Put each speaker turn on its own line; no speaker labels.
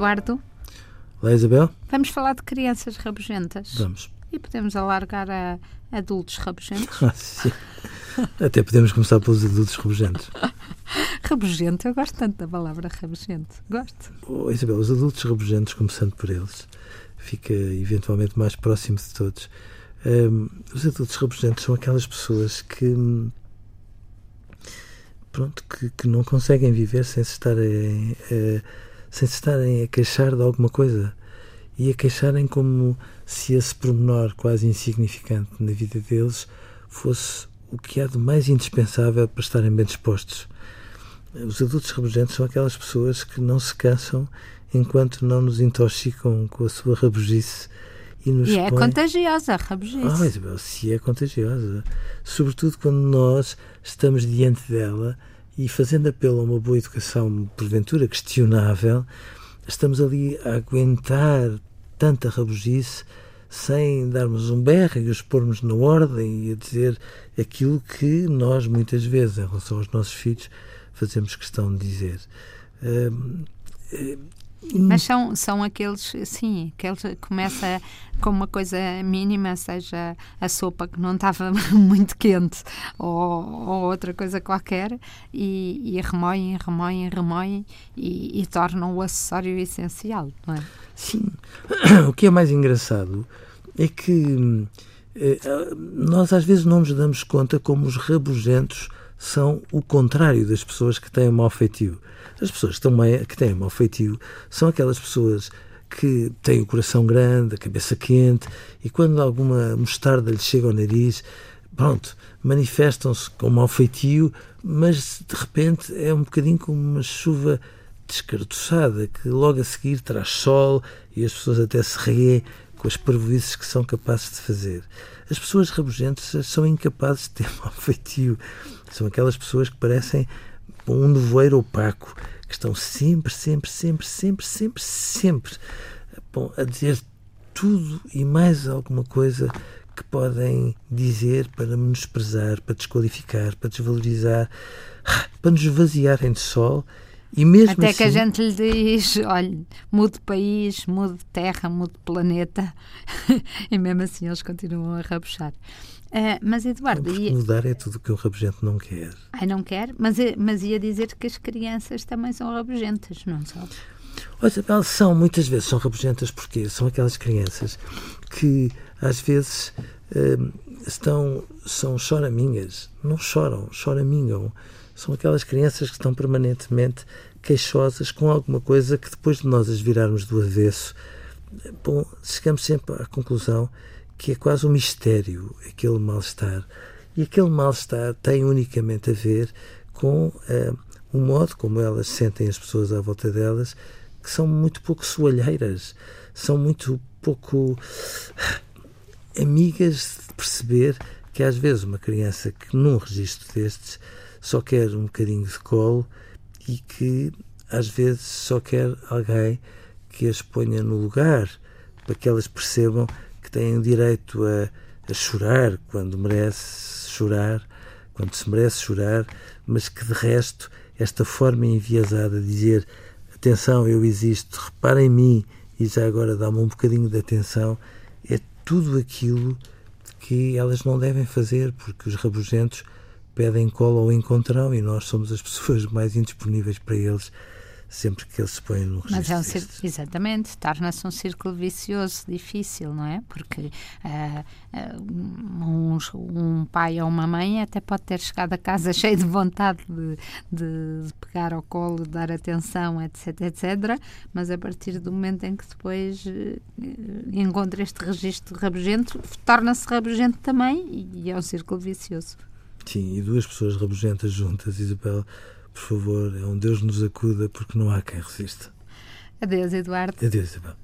Eduardo.
Olá, Isabel.
Vamos falar de crianças rabugentas.
Vamos.
E podemos alargar a adultos rabugentos.
Ah, sim. Até podemos começar pelos adultos rabugentos.
rabugento, eu gosto tanto da palavra rabugento. Gosto.
Oh, Isabel, os adultos rabugentos, começando por eles, fica eventualmente mais próximo de todos. Um, os adultos rabugentos são aquelas pessoas que pronto, que, que não conseguem viver sem se estarem, uh, sem se estarem a queixar de alguma coisa e a queixarem como se esse pormenor quase insignificante na vida deles fosse o que há de mais indispensável para estarem bem dispostos. Os adultos rabugentos são aquelas pessoas que não se cansam enquanto não nos intoxicam com a sua rabugice
e, nos e é põe... contagiosa a rabugice.
Ah, Isabel, se é contagiosa. Sobretudo quando nós estamos diante dela e fazendo apelo a uma boa educação, porventura questionável, estamos ali a aguentar tanta rabugice sem darmos um berro e os pormos na ordem e a dizer aquilo que nós, muitas vezes, em relação aos nossos filhos, fazemos questão de dizer.
Mas são, são aqueles, sim, aqueles começa com uma coisa mínima, seja a sopa que não estava muito quente ou, ou outra coisa qualquer, e, e remoem, remoem, remoem e, e tornam o acessório essencial, não é?
Sim. O que é mais engraçado é que eh, nós às vezes não nos damos conta como os rabugentos são o contrário das pessoas que têm mau feitio. As pessoas que, têm, que têm mau feitio são aquelas pessoas que têm o coração grande, a cabeça quente e quando alguma mostarda lhes chega ao nariz, pronto, manifestam-se com mau feitio, mas de repente é um bocadinho como uma chuva descartuçada que logo a seguir traz sol e as pessoas até se riem com as parvoices que são capazes de fazer. As pessoas rabugentas são incapazes de ter mau feitio. São aquelas pessoas que parecem um nevoeiro opaco, que estão sempre, sempre, sempre, sempre, sempre, sempre bom, a dizer tudo e mais alguma coisa que podem dizer para menosprezar, para desqualificar, para desvalorizar, para nos vaziarem de sol e mesmo
Até
assim,
que a gente lhe diz: olha, mude de país, mude de terra, mude de planeta, e mesmo assim eles continuam a rabuchar. Uh, mas Eduardo.
Ia... Mudar é tudo que o rabugento não quer.
Ai, não quer? Mas, mas ia dizer que as crianças também são rabugentas, não são?
Olha, são, muitas vezes são rabugentas porque são aquelas crianças que às vezes uh, estão, são choraminhas, não choram, choramingam. São aquelas crianças que estão permanentemente queixosas com alguma coisa que depois de nós as virarmos do avesso, bom, chegamos sempre à conclusão que é quase um mistério aquele mal-estar. E aquele mal-estar tem unicamente a ver com uh, o modo como elas sentem as pessoas à volta delas, que são muito pouco soalheiras, são muito pouco amigas de perceber que às vezes uma criança que num registro destes só quer um bocadinho de colo e que às vezes só quer alguém que as ponha no lugar para que elas percebam que têm direito a, a chorar quando merece chorar, quando se merece chorar, mas que de resto esta forma enviesada de dizer atenção, eu existo, reparem em mim e já agora dá-me um bocadinho de atenção, é tudo aquilo que elas não devem fazer, porque os rabugentos pedem cola ao encontrão e nós somos as pessoas mais indisponíveis para eles sempre que eles se põem no registro. Mas é
um círculo, exatamente, torna-se um círculo vicioso, difícil, não é? Porque uh, uh, um, um, pai ou uma mãe até pode ter chegado a casa cheio de vontade de, de, pegar ao colo, de dar atenção, etc, etc, mas a partir do momento em que depois uh, encontra este registro rabugento, torna-se rabugento também e é um círculo vicioso.
Sim, e duas pessoas rabugentas juntas, Isabel, por favor, é um Deus nos acuda porque não há quem resista.
Adeus, Eduardo.
Adeus, Isabel.